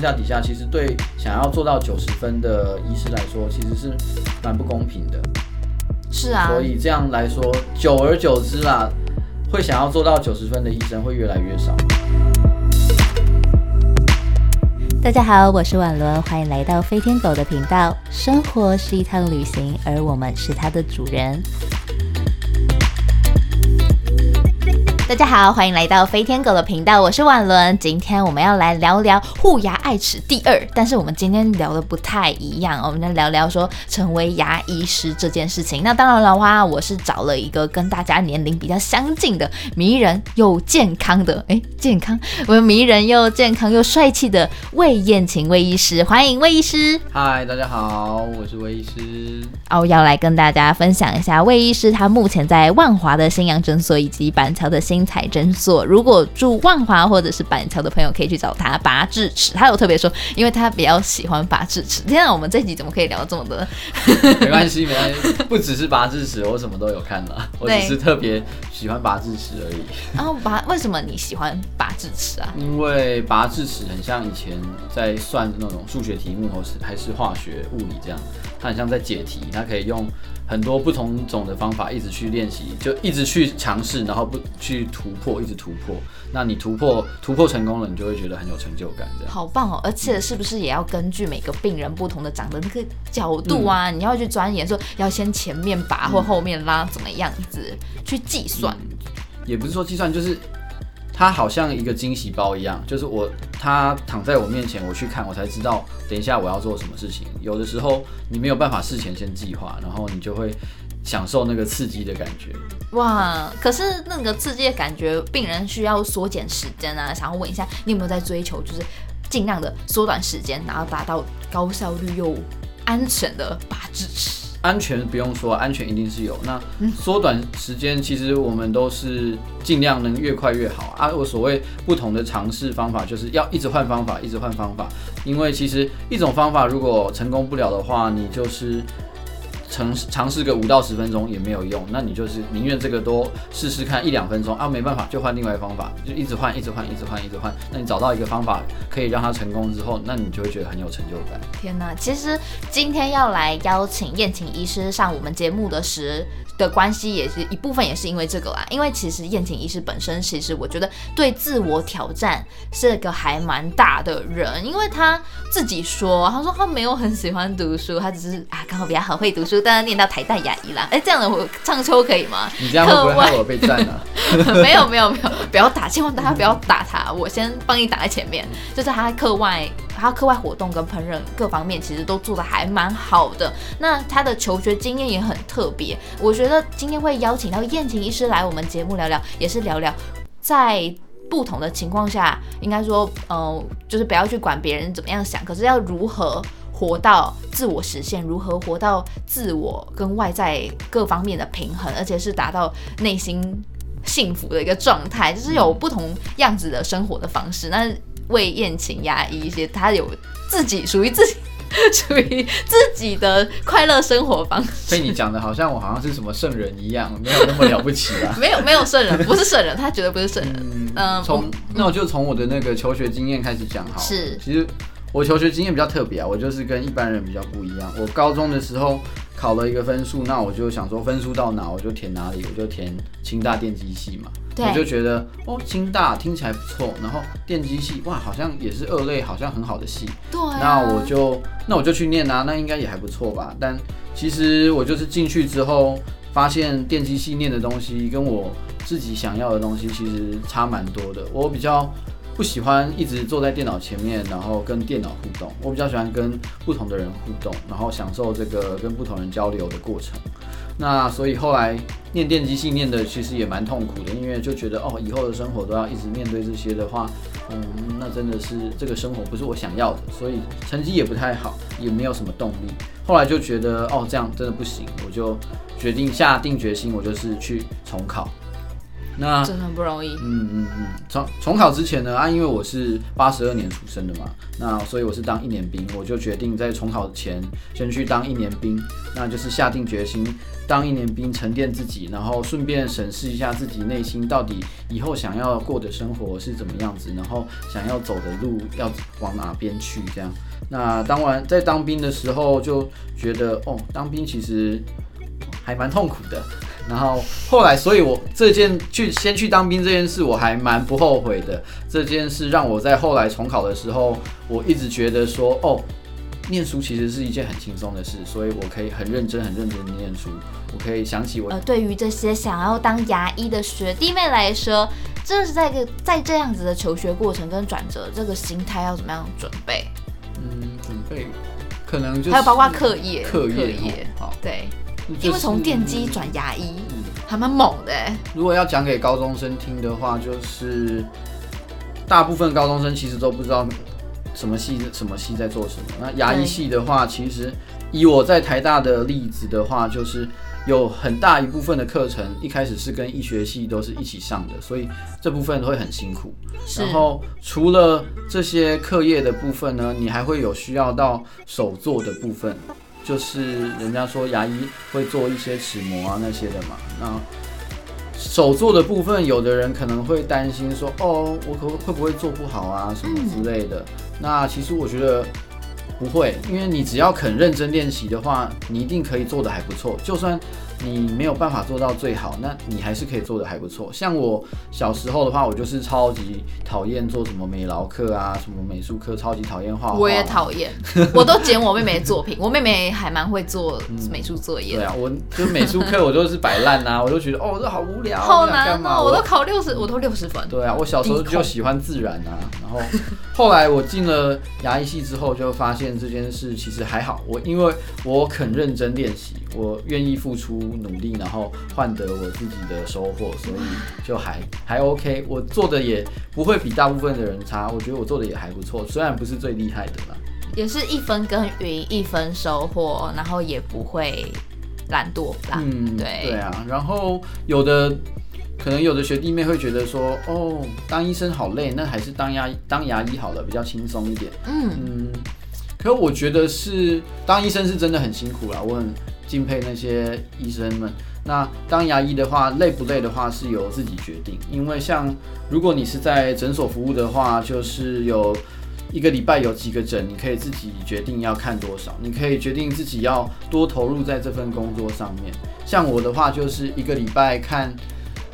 框架底下，其实对想要做到九十分的医师来说，其实是蛮不公平的。是啊，所以这样来说，久而久之啦，会想要做到九十分的医生会越来越少。大家好，我是婉伦，欢迎来到飞天狗的频道。生活是一趟旅行，而我们是它的主人。大家好，欢迎来到飞天狗的频道，我是婉伦。今天我们要来聊聊护牙爱齿第二，但是我们今天聊的不太一样，我们来聊聊说成为牙医师这件事情。那当然的话，我是找了一个跟大家年龄比较相近的迷人又健康的，哎，健康，我们迷人又健康又帅气的魏燕晴魏医师，欢迎魏医师。嗨，大家好，我是魏医师。哦，要来跟大家分享一下魏医师他目前在万华的新阳诊所以及板桥的新。彩诊所，如果住万华或者是板桥的朋友，可以去找他拔智齿。他有特别说，因为他比较喜欢拔智齿。天啊，我们这集怎么可以聊这么多？没关系，没关系，不只是拔智齿，我什么都有看了。我 只是特别喜欢拔智齿而已。然后拔，为什么你喜欢拔智齿啊？因为拔智齿很像以前在算那种数学题目，或是还是化学、物理这样，它很像在解题，它可以用。很多不同种的方法，一直去练习，就一直去尝试，然后不去突破，一直突破。那你突破突破成功了，你就会觉得很有成就感。这样好棒哦！而且是不是也要根据每个病人不同的长的那个角度啊，你要去钻研，说要先前面拔或后面拉怎么样子去计算？也不是说计算，就是。它好像一个惊喜包一样，就是我它躺在我面前，我去看，我才知道等一下我要做什么事情。有的时候你没有办法事前先计划，然后你就会享受那个刺激的感觉。哇！可是那个刺激的感觉，病人需要缩减时间啊。想要问一下，你有没有在追求，就是尽量的缩短时间，然后达到高效率又安全的拔智齿？安全不用说，安全一定是有。那缩短时间，其实我们都是尽量能越快越好啊。我所谓不同的尝试方法，就是要一直换方法，一直换方法。因为其实一种方法如果成功不了的话，你就是。尝尝试个五到十分钟也没有用，那你就是宁愿这个多试试看一两分钟啊，没办法就换另外一个方法，就一直换，一直换，一直换，一直换。那你找到一个方法可以让它成功之后，那你就会觉得很有成就感。天哪，其实今天要来邀请宴请医师上我们节目的时。的关系也是一部分，也是因为这个啦。因为其实燕婷医师本身，其实我觉得对自我挑战是个还蛮大的人。因为他自己说，他说他没有很喜欢读书，他只是啊刚好比较好会读书，但是念到台大牙医啦。哎，这样的我唱秋可以吗？你这样会不会害我被赞 了？没有没有没有，不要打，千万大家不要打他，我先帮你打在前面。就是他课外。他课外活动跟烹饪各方面其实都做的还蛮好的，那他的求学经验也很特别。我觉得今天会邀请到燕婷医师来我们节目聊聊，也是聊聊在不同的情况下，应该说，呃，就是不要去管别人怎么样想，可是要如何活到自我实现，如何活到自我跟外在各方面的平衡，而且是达到内心幸福的一个状态，就是有不同样子的生活的方式。那为宴请压抑一些，他有自己属于自己属于自己的快乐生活方式。被你讲的好像我好像是什么圣人一样，没有那么了不起啊。没有没有圣人，不是圣人，他绝对不是圣人。嗯，从那我就从我的那个求学经验开始讲好。是，其实我求学经验比较特别啊，我就是跟一般人比较不一样。我高中的时候。考了一个分数，那我就想说分数到哪我就填哪里，我就填清大电机系嘛。我就觉得哦，清大听起来不错，然后电机系哇，好像也是二类，好像很好的系。对。那我就那我就去念啊，那应该也还不错吧。但其实我就是进去之后，发现电机系念的东西跟我自己想要的东西其实差蛮多的。我比较。不喜欢一直坐在电脑前面，然后跟电脑互动。我比较喜欢跟不同的人互动，然后享受这个跟不同人交流的过程。那所以后来念电机系念的其实也蛮痛苦的，因为就觉得哦，以后的生活都要一直面对这些的话，嗯，那真的是这个生活不是我想要的，所以成绩也不太好，也没有什么动力。后来就觉得哦，这样真的不行，我就决定下定决心，我就是去重考。那真的很不容易。嗯嗯嗯，重重考之前呢，啊，因为我是八十二年出生的嘛，那所以我是当一年兵，我就决定在重考前先去当一年兵，那就是下定决心当一年兵，沉淀自己，然后顺便审视一下自己内心到底以后想要过的生活是怎么样子，然后想要走的路要往哪边去，这样。那当完在当兵的时候就觉得，哦，当兵其实还蛮痛苦的。然后后来，所以我这件去先去当兵这件事，我还蛮不后悔的。这件事让我在后来重考的时候，我一直觉得说，哦，念书其实是一件很轻松的事，所以我可以很认真、很认真的念书。我可以想起我呃，对于这些想要当牙医的学弟妹来说，这是在个在这样子的求学过程跟转折，这个心态要怎么样准备？嗯，准备可能就是还有包括课业，课业哦好，对，就是因为从电机转牙医，嗯还蛮猛的哎。如果要讲给高中生听的话，就是大部分高中生其实都不知道什么系什么系在做什么。那牙医系的话，其实以我在台大的例子的话，就是有很大一部分的课程一开始是跟医学系都是一起上的，所以这部分会很辛苦。然后除了这些课业的部分呢，你还会有需要到手做的部分，就是人家说牙医会做一些齿模啊那些的嘛。那手做的部分，有的人可能会担心说，哦，我可会不会做不好啊什么之类的。那其实我觉得不会，因为你只要肯认真练习的话，你一定可以做的还不错。就算你没有办法做到最好，那你还是可以做的还不错。像我小时候的话，我就是超级讨厌做什么美劳课啊，什么美术课，超级讨厌画画。我也讨厌，我都捡我妹妹的作品。我妹妹还蛮会做美术作业的，对啊，我就美术课我就是摆烂 呐，我就觉得哦这好无聊，好难？哦！我都考六十，我都六十分。对啊，我小时候就喜欢自然啊，然后后来我进了牙医系之后，就发现这件事其实还好。我因为我肯认真练习，我愿意付出努力，然后换得我自己的收获，所以就还还 OK。我做的也不会比大部分的人差，我觉得我做的也还不错，虽然不是最厉害的啦。也是一分耕耘一分收获，然后也不会懒惰啦。嗯，对对啊。然后有的可能有的学弟妹会觉得说，哦，当医生好累，那还是当牙当牙医好了，比较轻松一点。嗯，嗯，可我觉得是当医生是真的很辛苦啦，我很敬佩那些医生们。那当牙医的话，累不累的话是由自己决定，因为像如果你是在诊所服务的话，就是有一个礼拜有几个诊，你可以自己决定要看多少，你可以决定自己要多投入在这份工作上面。像我的话，就是一个礼拜看，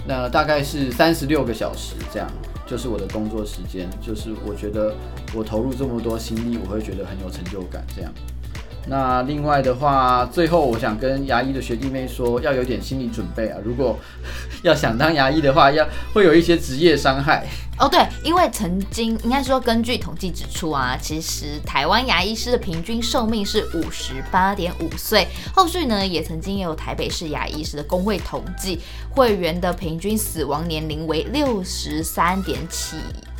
那大概是三十六个小时这样。就是我的工作时间，就是我觉得我投入这么多心力，我会觉得很有成就感。这样，那另外的话，最后我想跟牙医的学弟妹说，要有点心理准备啊。如果要想当牙医的话，要会有一些职业伤害。哦对，因为曾经应该说根据统计指出啊，其实台湾牙医师的平均寿命是五十八点五岁。后续呢，也曾经也有台北市牙医师的工会统计，会员的平均死亡年龄为六十三点七。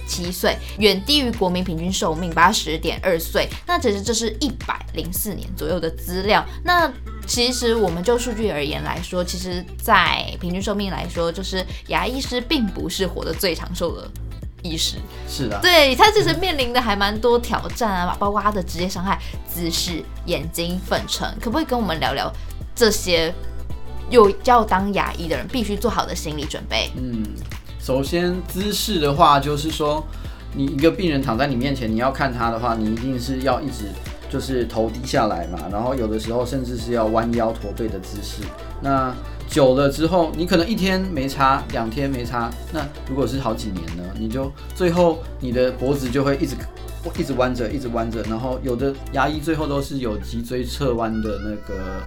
七岁，远低于国民平均寿命八十点二岁。那其实这是一百零四年左右的资料。那其实我们就数据而言来说，其实，在平均寿命来说，就是牙医师并不是活得最长寿的医师。是的，对他其实面临的还蛮多挑战啊，包括他的职业伤害、姿势、眼睛、粉尘，可不可以跟我们聊聊这些有要当牙医的人必须做好的心理准备？嗯，首先姿势的话，就是说你一个病人躺在你面前，你要看他的话，你一定是要一直就是头低下来嘛，然后有的时候甚至是要弯腰驼背的姿势。那久了之后，你可能一天没擦，两天没擦，那如果是好几年呢，你就最后你的脖子就会一直一直弯着，一直弯着，然后有的牙医最后都是有脊椎侧弯的那个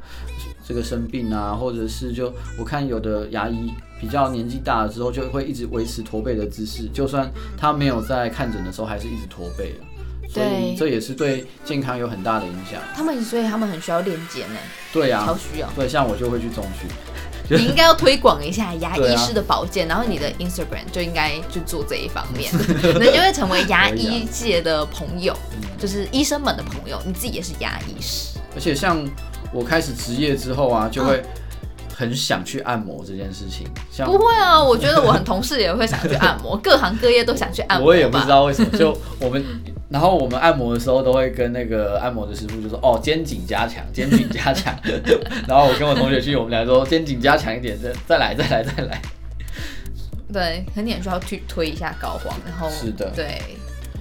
这个生病啊，或者是就我看有的牙医比较年纪大了之后，就会一直维持驼背的姿势，就算他没有在看诊的时候，还是一直驼背啊。所以这也是对健康有很大的影响。他们所以他们很需要练肩呢，对啊超，需要。对，像我就会去中训。你应该要推广一下 牙医师的保健，然后你的 Instagram 就应该去做这一方面，那就会成为牙医界的朋友，就是医生们的朋友。你自己也是牙医师，而且像我开始职业之后啊，就会很想去按摩这件事情。像不会啊，我觉得我很同事也会想去按摩，各行各业都想去按摩。我也不知。道为什么，就我们，然后我们按摩的时候都会跟那个按摩的师傅就说，哦，肩颈加强，肩颈加强。然后我跟我同学去，我们俩说肩颈加强一点，再再来，再来，再来。对，很需要去推一下膏肓，然后是的对，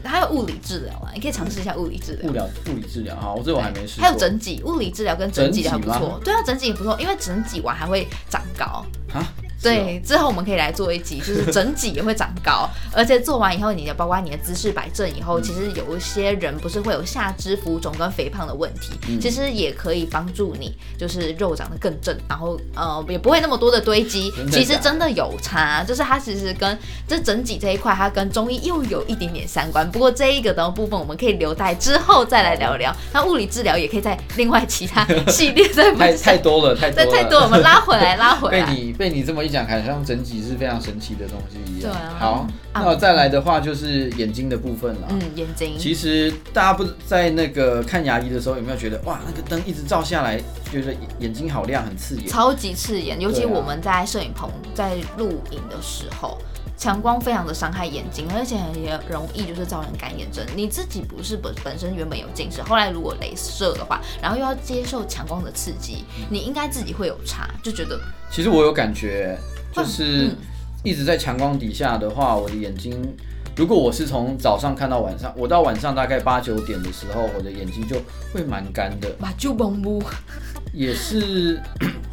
还有物理治疗啊，你可以尝试一下物理治疗物。疗物理治疗啊，我这我还没试过。还有整脊，物理治疗跟整脊的还不错。对啊，整脊也不错，因为整脊完还会长高。啊？对，之后我们可以来做一集，就是整脊也会长高，而且做完以后，你的包括你的姿势摆正以后，其实有一些人不是会有下肢浮肿跟肥胖的问题，嗯其实也可以帮助你，就是肉长得更正，然后呃也不会那么多的堆积其实真的有差，就是它其实跟这整脊这一块，它跟中医又有一点点相关。不过这一个的部分，我们可以留待之后再来聊聊。那物理治疗也可以在另外其他系列再太。太多了，太多了，太多，我们拉回来，拉回被来。你被你这么一讲，好像整体是非常神奇的东西一样。对啊好，啊那再来的话就是眼睛的部分了。嗯，眼睛。其实大家不在那个看牙医的时候，有没有觉得哇，那个灯一直照下来，觉得眼眼睛好亮，很刺眼？超级刺眼，尤其我们在摄影棚在录影的时候，强光非常的伤害眼睛，而且也容易就是造成干眼症。你自己不是本本身原本有近视，后来如果镭射的话，然后又要接受强光的刺激，你应该自己会有差，就觉得其实我有感觉，就是嗯一直在强光底下的话，我的眼睛，如果我是从早上看到晚上，我到晚上大概八九点的时候，我的眼睛就会蛮干的，把就崩不。也是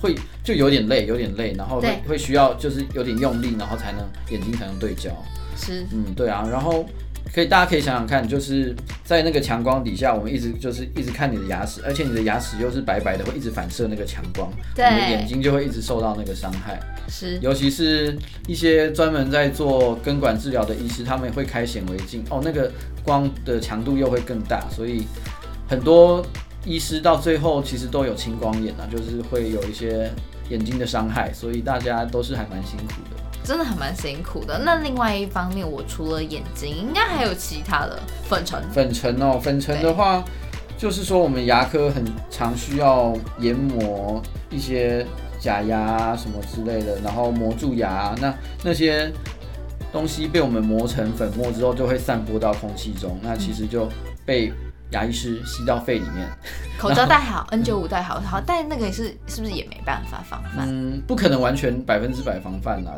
会就有点累，有点累，然后会会需要就是有点用力，然后才能眼睛才能对焦。是嗯，对啊，然后可以大家可以想想看，就是在那个强光底下，我们一直就是一直看你的牙齿，而且你的牙齿又是白白的，会一直反射那个强光，对你的眼睛就会一直受到那个伤害。是，尤其是一些专门在做根管治疗的医师，他们会开显微镜，哦，那个光的强度又会更大，所以很多医师到最后其实都有青光眼啊，就是会有一些眼睛的伤害，所以大家都是还蛮辛苦的。真的还蛮辛苦的。那另外一方面，我除了眼睛，应该还有其他的粉尘。粉尘哦，粉尘的话，就是说我们牙科很常需要研磨一些假牙啊什么之类的，然后磨蛀牙，那那些东西被我们磨成粉末之后，就会散播到空气中，那其实就被牙医师吸到肺里面。口罩戴好，N 9 5戴好，好戴那个也是是不是也没办法防范？嗯，不可能完全百分之百防范啦，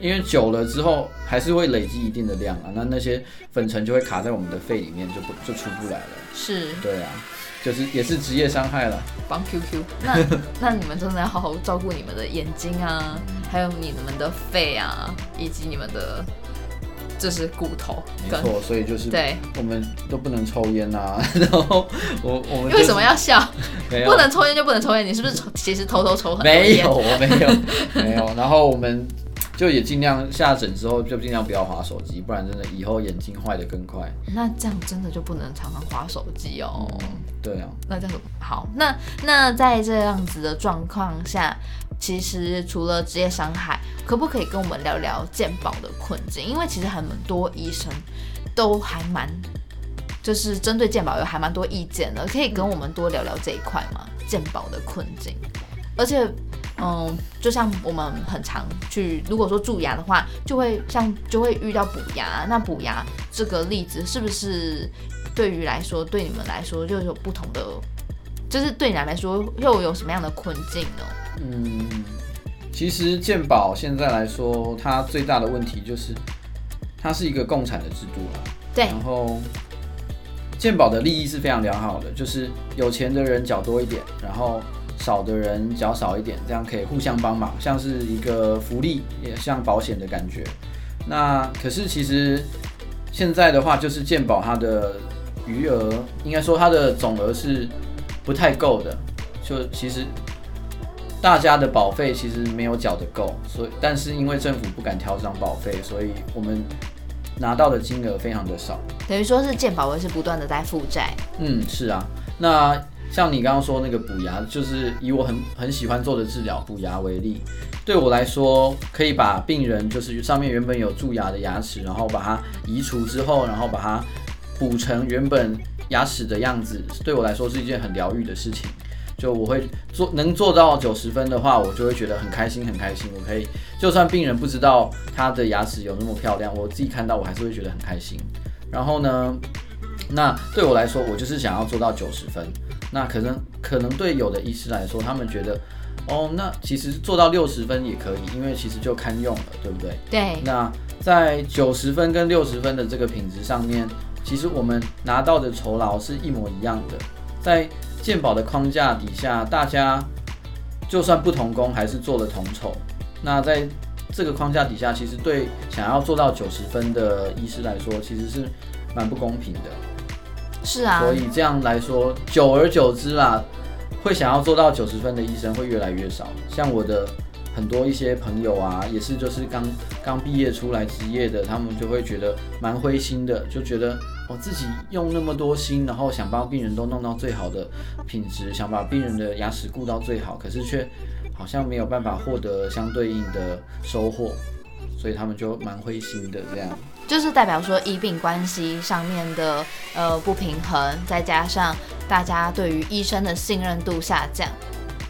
因为久了之后还是会累积一定的量啊，那那些粉尘就会卡在我们的肺里面，就不就出不来了。是对啊，就是也是职业伤害了。帮 QQ。那 那你们真的要好好照顾你们的眼睛啊，还有你们的肺啊，以及你们的就是骨头没错，所以就是对。我们都不能抽烟呐、然后我我们、就是、为什么要笑？不能抽烟就不能抽烟，你是不是抽其实偷偷抽很多烟没有？？我没有没有。然后我们就也尽量下诊之后就尽量不要划手机，不然真的以后眼睛坏的更快。那这样真的就不能常常划手机哦。对啊，那这样好，那那在这样子的状况下，其实除了职业伤害，可不可以跟我们聊聊健保的困境？因为其实很多医生都还蛮，就是针对健保有还蛮多意见的，可以跟我们多聊聊这一块吗？健保的困境，而且。嗯，就像我们很常去，如果说蛀牙的话，就会像就会遇到补牙。那补牙这个例子，是不是对于来说，对你们来说就有不同的，就是对你来说又有什么样的困境呢？嗯，其实健保现在来说，它最大的问题就是它是一个共产的制度啦。对然后健保的利益是非常良好的，就是有钱的人缴多一点，然后少的人缴少一点，这样可以互相帮忙，像是一个福利，也像保险的感觉。那可是其实现在的话，就是健保它的余额，应该说它的总额是不太够的，就其实大家的保费其实没有缴得够，所以但是因为政府不敢调涨保费，所以我们拿到的金额非常的少。等于说是健保会是不断的在负债，嗯，是啊。那像你刚刚说那个补牙，就是以我很很喜欢做的治疗补牙为例，对我来说，可以把病人就是上面原本有蛀牙的牙齿，然后把它移除之后，然后把它补成原本牙齿的样子，对我来说是一件很疗愈的事情。就我会做能做到九十分的话，我就会觉得很开心很开心。我可以就算病人不知道他的牙齿有那么漂亮，我自己看到我还是会觉得很开心。然后呢，那对我来说，我就是想要做到九十分。那可能可能对有的医师来说，他们觉得哦，那其实做到六十分也可以，因为其实就堪用了，对不对？对。那在九十分跟六十分的这个品质上面，其实我们拿到的酬劳是一模一样的。在健保的框架底下，大家就算不同工，还是做了同酬。那在这个框架底下，其实对想要做到九十分的医师来说，其实是蛮不公平的。是啊。所以这样来说，久而久之啦，会想要做到九十分的医生会越来越少。像我的。很多一些朋友啊，也是就是刚刚毕业出来职业的，他们就会觉得蛮灰心的，就觉得我自己用那么多心，然后想帮病人都弄到最好的品质，想把病人的牙齿顾到最好，可是却好像没有办法获得相对应的收获，所以他们就蛮灰心的。这样就是代表说医病关系上面的呃不平衡，再加上大家对于医生的信任度下降。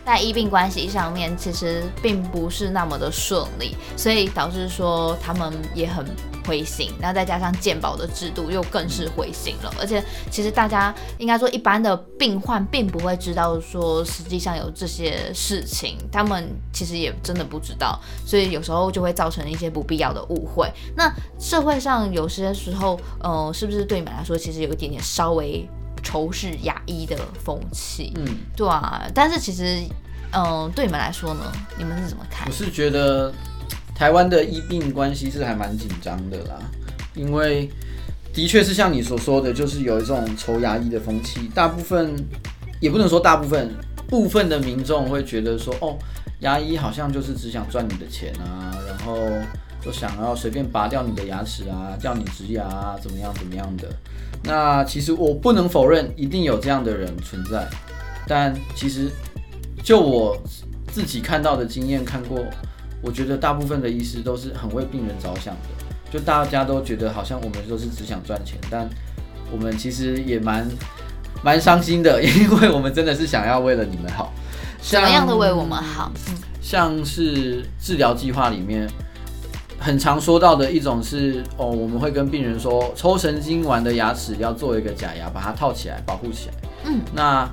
在医病关系上面，其实并不是那么的顺利，所以导致说他们也很灰心。那再加上健保的制度又更是灰心了。而且，其实大家应该说，一般的病患并不会知道说实际上有这些事情，他们其实也真的不知道，所以有时候就会造成一些不必要的误会。那社会上有些时候，呃，是不是对你们来说，其实有一点点稍微？仇视牙医的风气，嗯，对啊，但是其实，嗯，对你们来说呢，你们是怎么看？我是觉得台湾的医病关系是还蛮紧张的啦，因为的确是像你所说的，就是有一种仇牙医的风气，大部分也不能说大部分，部分的民众会觉得说，哦，牙医好像就是只想赚你的钱啊，然后就想要随便拔掉你的牙齿啊，叫你植牙啊，怎么样怎么样的。那其实我不能否认，一定有这样的人存在，但其实就我自己看到的经验看过，我觉得大部分的医师都是很为病人着想的，就大家都觉得好像我们都是只想赚钱，但我们其实也蛮蛮伤心的，因为我们真的是想要为了你们好，什么样的为我们好？像是治疗计划里面。很常说到的一种是哦，我们会跟病人说，抽神经丸的牙齿要做一个假牙，把它套起来，保护起来。嗯，那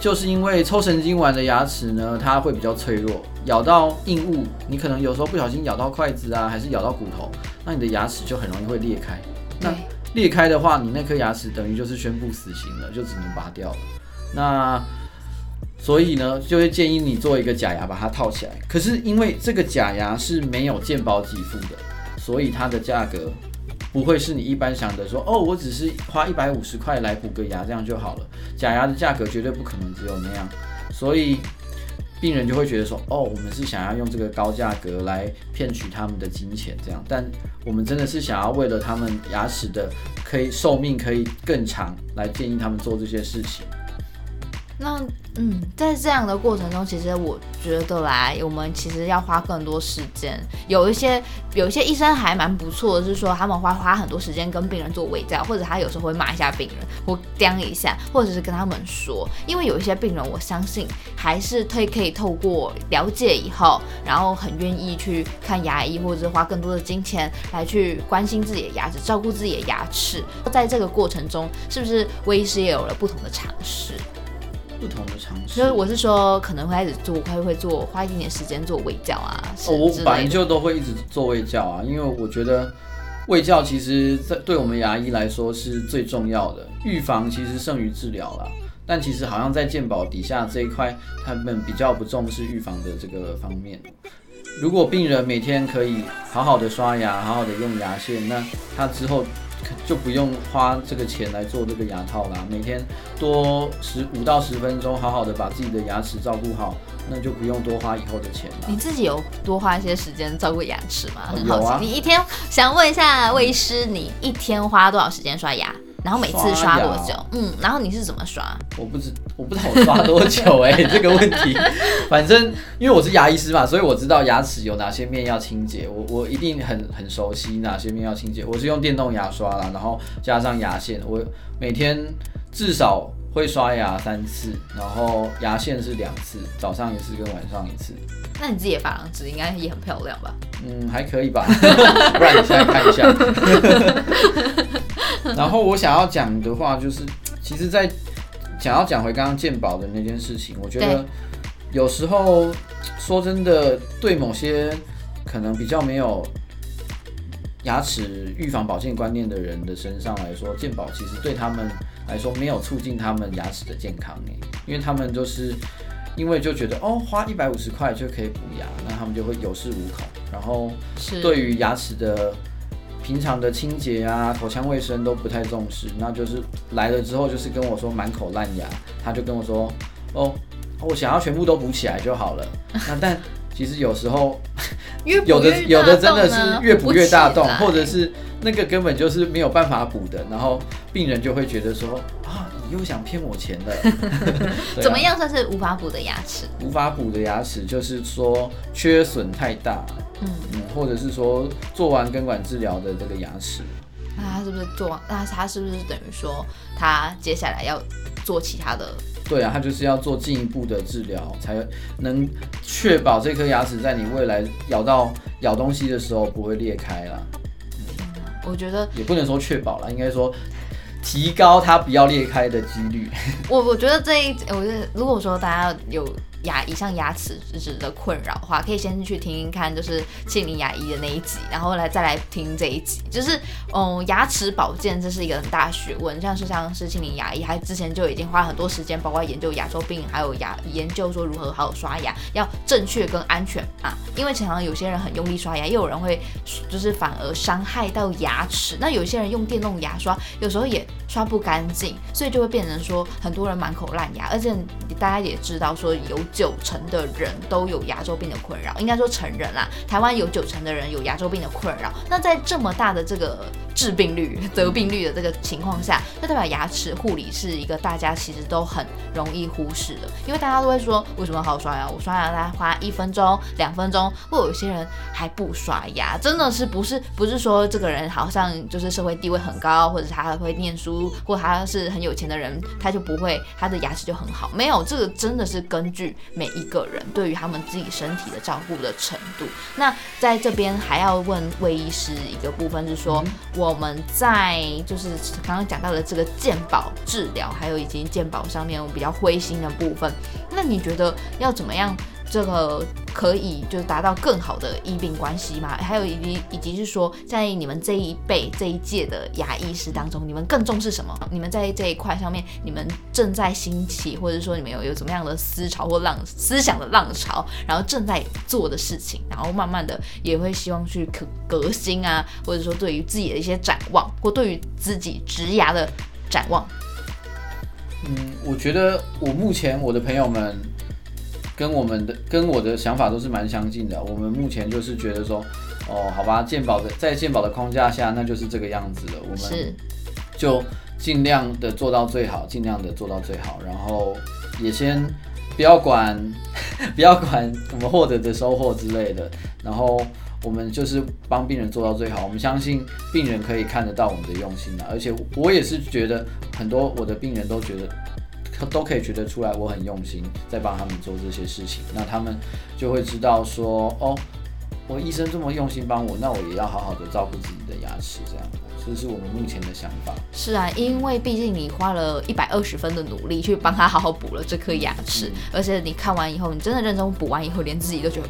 就是因为抽神经丸的牙齿呢，它会比较脆弱，咬到硬物，你可能有时候不小心咬到筷子啊，还是咬到骨头，那你的牙齿就很容易会裂开。那裂开的话，你那颗牙齿等于就是宣布死刑了，就只能拔掉了。那所以呢，就会建议你做一个假牙，把它套起来。可是因为这个假牙是没有健保给付的，所以它的价格不会是你一般想的说，哦，我只是花一百五十块来补个牙，这样就好了。假牙的价格绝对不可能只有那样，所以病人就会觉得说，哦，我们是想要用这个高价格来骗取他们的金钱，这样。但我们真的是想要为了他们牙齿的可以寿命可以更长，来建议他们做这些事情。那嗯，在这样的过程中，其实我觉得来，我们其实要花更多时间。有一些有一些医生还蛮不错的，是说他们花花很多时间跟病人做微教，或者他有时候会骂一下病人，或刁一下，或者是跟他们说。因为有一些病人，我相信还是推可以透过了解以后，然后很愿意去看牙医，或者是花更多的金钱来去关心自己的牙齿，照顾自己的牙齿。在这个过程中，是不是微医师也有了不同的尝试？不同的尝试，所以我是说，可能会开始做，会会做，花一点点时间做胃教啊。哦，我本来就都会一直做胃教啊，因为我觉得胃教其实在对我们牙医来说是最重要的，预防其实胜于治疗啦。但其实好像在健保底下这一块，他们比较不重视预防的这个方面。如果病人每天可以好好的刷牙，好好的用牙线，那他之后。就不用花这个钱来做这个牙套啦。每天多十五到十分钟，好好的把自己的牙齿照顾好，那就不用多花以后的钱了。你自己有多花一些时间照顾牙齿吗？很好奇。你一天想问一下魏医师，你一天花多少时间刷牙？然后每次刷多久？嗯，然后你是怎么刷？我不知我不知道我刷多久 哎，这个问题。反正因为我是牙医师嘛，所以我知道牙齿有哪些面要清洁，我我一定很很熟悉哪些面要清洁。我是用电动牙刷啦，然后加上牙线，我每天至少会刷牙三次，然后牙线是两次，早上一次跟晚上一次。那你自己的珐琅质应该也很漂亮吧？嗯，还可以吧，不然你现在看一下。然后我想要讲的话就是，其实，在想要讲回刚刚鉴宝的那件事情，我觉得有时候说真的，对某些可能比较没有牙齿预防保健观念的人的身上来说，健宝其实对他们来说没有促进他们牙齿的健康诶，因为他们就是因为就觉得哦，花一百五十块就可以补牙，那他们就会有恃无恐，然后对于牙齿的平常的清洁啊、口腔卫生都不太重视，那就是来了之后就是跟我说满口烂牙，他就跟我说哦，我想要全部都补起来就好了。那但其实有时候 有的有的真的是越补越大洞或者是那个根本就是没有办法补的，然后病人就会觉得说啊，你又想骗我钱了。啊怎么样算是无法补的牙齿？无法补的牙齿，就是说缺损太大，嗯，嗯，或者是说做完根管治疗的这个牙齿，那他是不是做完？那他是不是等于说他接下来要做其他的？对啊，他就是要做进一步的治疗，才能确保这颗牙齿在你未来咬到咬东西的时候不会裂开啦。嗯，我觉得也不能说确保啦，应该说提高它不要裂开的几率。我我觉得这一，我觉得如果说大家有牙以上牙齿质的困扰的话，可以先去听听看，就是庆龄牙医的那一集，然后来再来听这一集。就是，嗯，牙齿保健这是一个很大的学问，像是像是庆龄牙医，他之前就已经花很多时间，包括研究牙周病，还有牙研究说如何好好刷牙，要正确跟安全啊。因为常常有些人很用力刷牙，又有人会就是反而伤害到牙齿。那有些人用电动牙刷，有时候也刷不干净，所以就会变成说很多人满口烂牙，而且大家也知道说有九成的人都有牙周病的困扰，应该说成人啦，台湾有九成的人有牙周病的困扰。那在这么大的这个致病率、得病率的这个情况下，那代表牙齿护理是一个大家其实都很容易忽视的，因为大家都会说为什么好刷牙？我刷牙大概花一分钟、两分钟，或有些人还不刷牙，真的是不是不是说这个人好像就是社会地位很高，或者是他会念书，或他是很有钱的人，他就不会他的牙齿就很好？没有，这个真的是根据每一个人对于他们自己身体的照顾的程度。那在这边还要问魏医师一个部分是说，我们在就是刚刚讲到的这个健保治疗，还有以及健保上面我比较灰心的部分，那你觉得要怎么样？这个可以就是达到更好的医病关系吗？还有以及以及是说，在你们这一辈这一届的牙医师当中，你们更重视什么？你们在这一块上面，你们正在兴起，或者说你们有有怎么样的思潮或浪思想的浪潮，然后正在做的事情，然后慢慢的也会希望去革革新啊，或者说对于自己的一些展望，或对于自己职涯的展望。嗯，我觉得我目前我的朋友们跟我们的跟我的想法都是蛮相近的。我们目前就是觉得说，哦，好吧，鉴宝的在鉴宝的框架下，那就是这个样子了。我们就尽量的做到最好，尽量的做到最好，然后也先不要管 不要管我们获得的收获之类的，然后我们就是帮病人做到最好。我们相信病人可以看得到我们的用心的，而且我也是觉得很多我的病人都觉得。都可以觉得出来，我很用心在帮他们做这些事情，那他们就会知道说，哦，我医生这么用心帮我，那我也要好好的照顾自己的牙齿，这样，这是我们目前的想法。是啊，因为毕竟你花了一百二十分的努力去帮他好好补了这颗牙齿，而且你看完以后，你真的认真补完以后，连自己都觉得。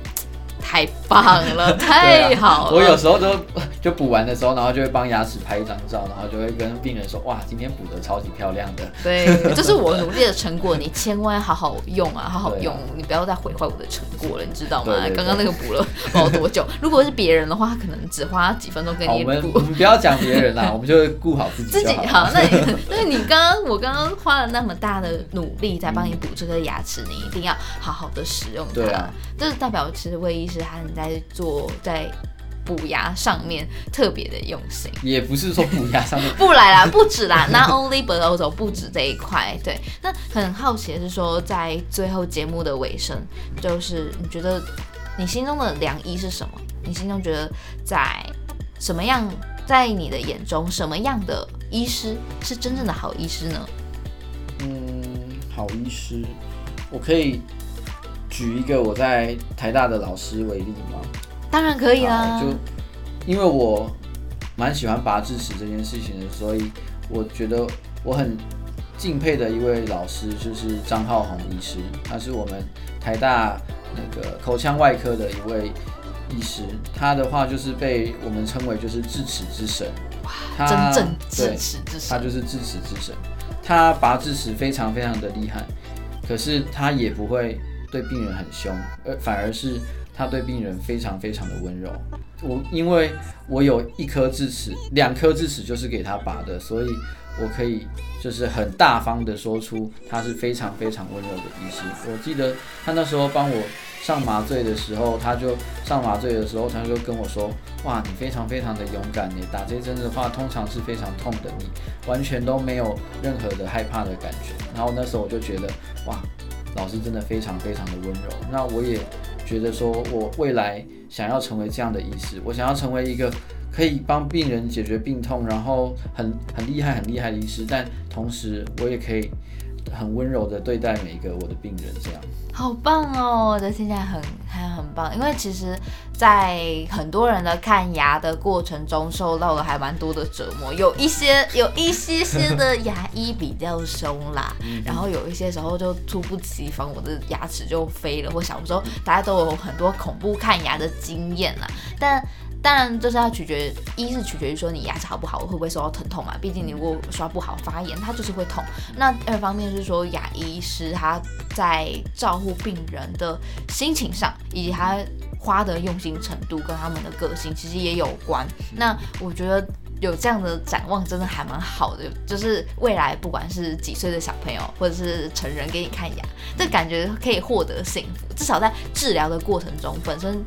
太棒了，太好了！我有时候都就补完的时候，然后就会帮牙齿拍一张照，然后就会跟病人说：“哇，今天补的超级漂亮的。”对，这是我努力的成果，你千万要好好用啊，好好用，你不要再毁坏我的成果了，你知道吗？刚刚那个补了不知道多久，如果是别人的话，他可能只花几分钟跟你补。我们我们不要讲别人啦，我们就顾好自己。自己好，那你 那你刚刚我刚刚花了那么大的努力在帮你补这颗牙齿，你一定要好好的使用它。对啊，这是代表其实魏医师他在做在补牙上面特别的用心，也不是说补牙上面 不来啦，不止啦，Not only but also 不止这一块。对，那很好奇的是说，在最后节目的尾声，就是你觉得你心中的良医是什么？你心中觉得在什么样，在你的眼中什么样的医师是真正的好医师呢？嗯，好医师，我可以举一个我在台大的老师为例吗？当然可以啦。就因为我蛮喜欢拔智齿这件事情的，所以我觉得我很敬佩的一位老师就是张浩宏医师，他是我们台大那个口腔外科的一位医师，他的话就是被我们称为就是智齿之神，哇，真正智齿之神，他就是智齿之神，他拔智齿非常非常的厉害，可是他也不会对病人很凶，而反而是。他对病人非常非常的温柔。我因为我有一颗智齿，两颗智齿就是给他拔的，所以我可以就是很大方的说出他是非常非常温柔的医师。我记得他那时候帮我上麻醉的时候，他就上麻醉的时候，他就跟我说：“哇，你非常非常的勇敢，你打这针的话通常是非常痛的，你完全都没有任何的害怕的感觉。”然后那时候我就觉得，哇，老师真的非常非常的温柔。那我也。觉得说，我未来想要成为这样的医师，我想要成为一个可以帮病人解决病痛，然后很很厉害、很厉害的医师，但同时我也可以。很温柔的对待每一个我的病人，这样好棒哦！我觉得听起来很还很棒，因为其实，在很多人的看牙的过程中，受到了还蛮多的折磨。有一些 有一些些的牙医比较凶啦，然后有一些时候就猝不及防，我的牙齿就飞了。或小时候大家都有很多恐怖看牙的经验啦，但。当然，就是要取决，一是取决于说你牙齿好不好，会不会受到疼痛嘛？毕竟你如果刷不好发炎，它就是会痛。那二方面是说牙医师他在照顾病人的心情上，以及他花的用心程度跟他们的个性其实也有关。那我觉得有这样的展望真的还蛮好的，就是未来不管是几岁的小朋友或者是成人给你看牙，这感觉可以获得幸福，至少在治疗的过程中本身。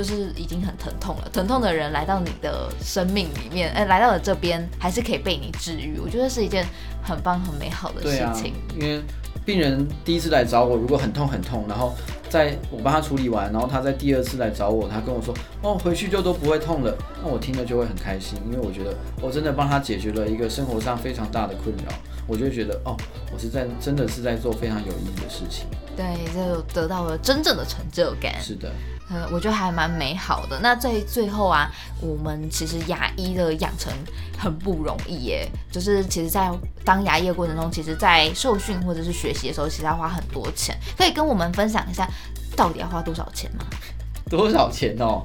就是已经很疼痛了，疼痛的人来到你的生命里面，哎，来到了这边，还是可以被你治愈，我觉得是一件很棒、很美好的事情。因为病人第一次来找我，如果很痛很痛，然后在我帮他处理完，然后他在第二次来找我，他跟我说，哦，回去就都不会痛了，那我听了就会很开心，因为我觉得我真的帮他解决了一个生活上非常大的困扰，我就觉得，哦，我是在真的是在做非常有意义的事情。对，就得到了真正的成就感。是的。呃，我觉得还蛮美好的。那在最后啊，我们其实牙医的养成很不容易耶。就是其实，在当牙医的过程中，其实，在受训或者是学习的时候，其实要花很多钱。可以跟我们分享一下，到底要花多少钱吗？多少钱哦？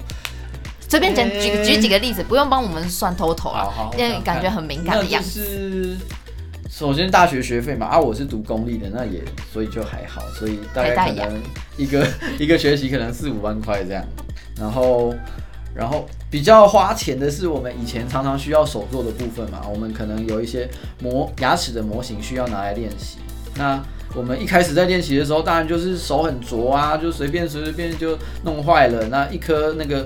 随便讲举举几个例子，不用帮我们算 total 啊，因为感觉很敏感的样子。首先大学学费嘛，啊，我是读公立的，那也所以就还好，所以大概可能一个 一个学期可能四五万块这样。然后，然后比较花钱的是我们以前常常需要手做的部分嘛，我们可能有一些模牙齿的模型需要拿来练习。那我们一开始在练习的时候，当然就是手很拙啊，就随便随随便就弄坏了，那一颗那个。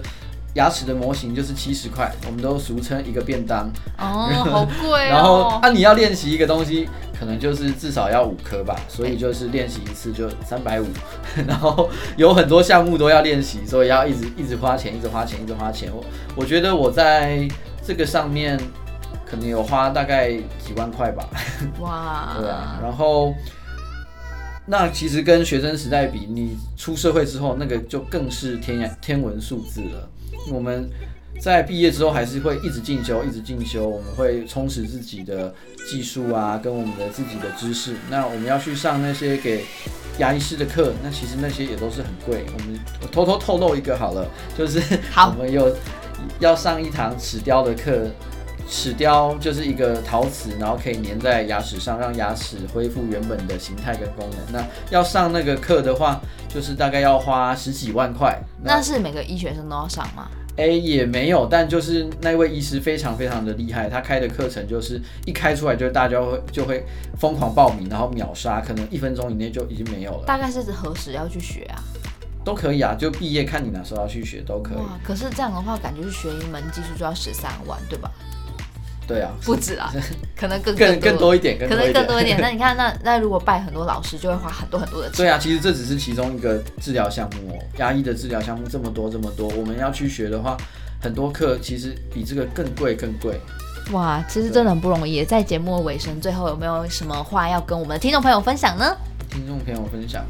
牙齿的模型就是七十块，我们都俗称一个便当哦，好贵哦。然后啊，你要练习一个东西，可能就是至少要五颗吧，所以就是练习一次就三百五。然后有很多项目都要练习，所以要一直一直花钱，一直花钱，一直花钱。我我觉得我在这个上面可能有花大概几万块吧。哇，对啊。然后那其实跟学生时代比，你出社会之后，那个就更是天天文数字了。我们在毕业之后还是会一直进修，一直进修。我们会充实自己的技术啊，跟我们的自己的知识。那我们要去上那些给牙医师的课，那其实那些也都是很贵。我们我偷偷透露一个好了，就是我们有要上一堂齿雕的课。齿雕就是一个陶瓷，然后可以粘在牙齿上，让牙齿恢复原本的形态跟功能。那要上那个课的话，就是大概要花十几万块。那是每个医学生都要上吗？哎，也没有，但就是那位医师非常非常的厉害，他开的课程就是一开出来就大家会就会疯狂报名，然后秒杀，可能一分钟以内就已经没有了。大概是何时要去学啊？都可以啊，就毕业看你哪时候要去学都可以。哇，可是这样的话，感觉是学一门技术就要十三万，对吧？对啊，不止啊，可能更更更多一点，可能更多一点。那你看，那那如果拜很多老师，就会花很多很多的钱。对啊，其实这只是其中一个治疗项目哦。牙医的治疗项目这么多这么多，我们要去学的话，很多课其实比这个更贵更贵。哇，其实真的很不容易。在节目的尾声，最后有没有什么话要跟我们的听众朋友分享呢？听众朋友分享，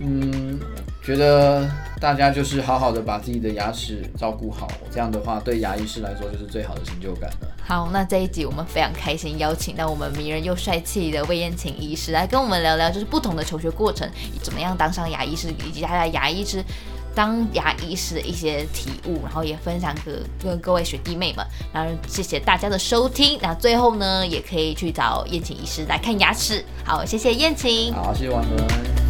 嗯，觉得大家就是好好的把自己的牙齿照顾好，这样的话对牙医师来说就是最好的成就感了。好，那这一集我们非常开心，邀请到我们迷人又帅气的魏燕琴医师来跟我们聊聊，就是不同的求学过程，怎么样当上牙医师，以及他在牙医师当牙医师的一些体悟，然后也分享给跟各位学弟妹们。然后谢谢大家的收听，那最后呢，也可以去找燕琴医师来看牙齿。好，谢谢燕琴。好，谢谢王伦。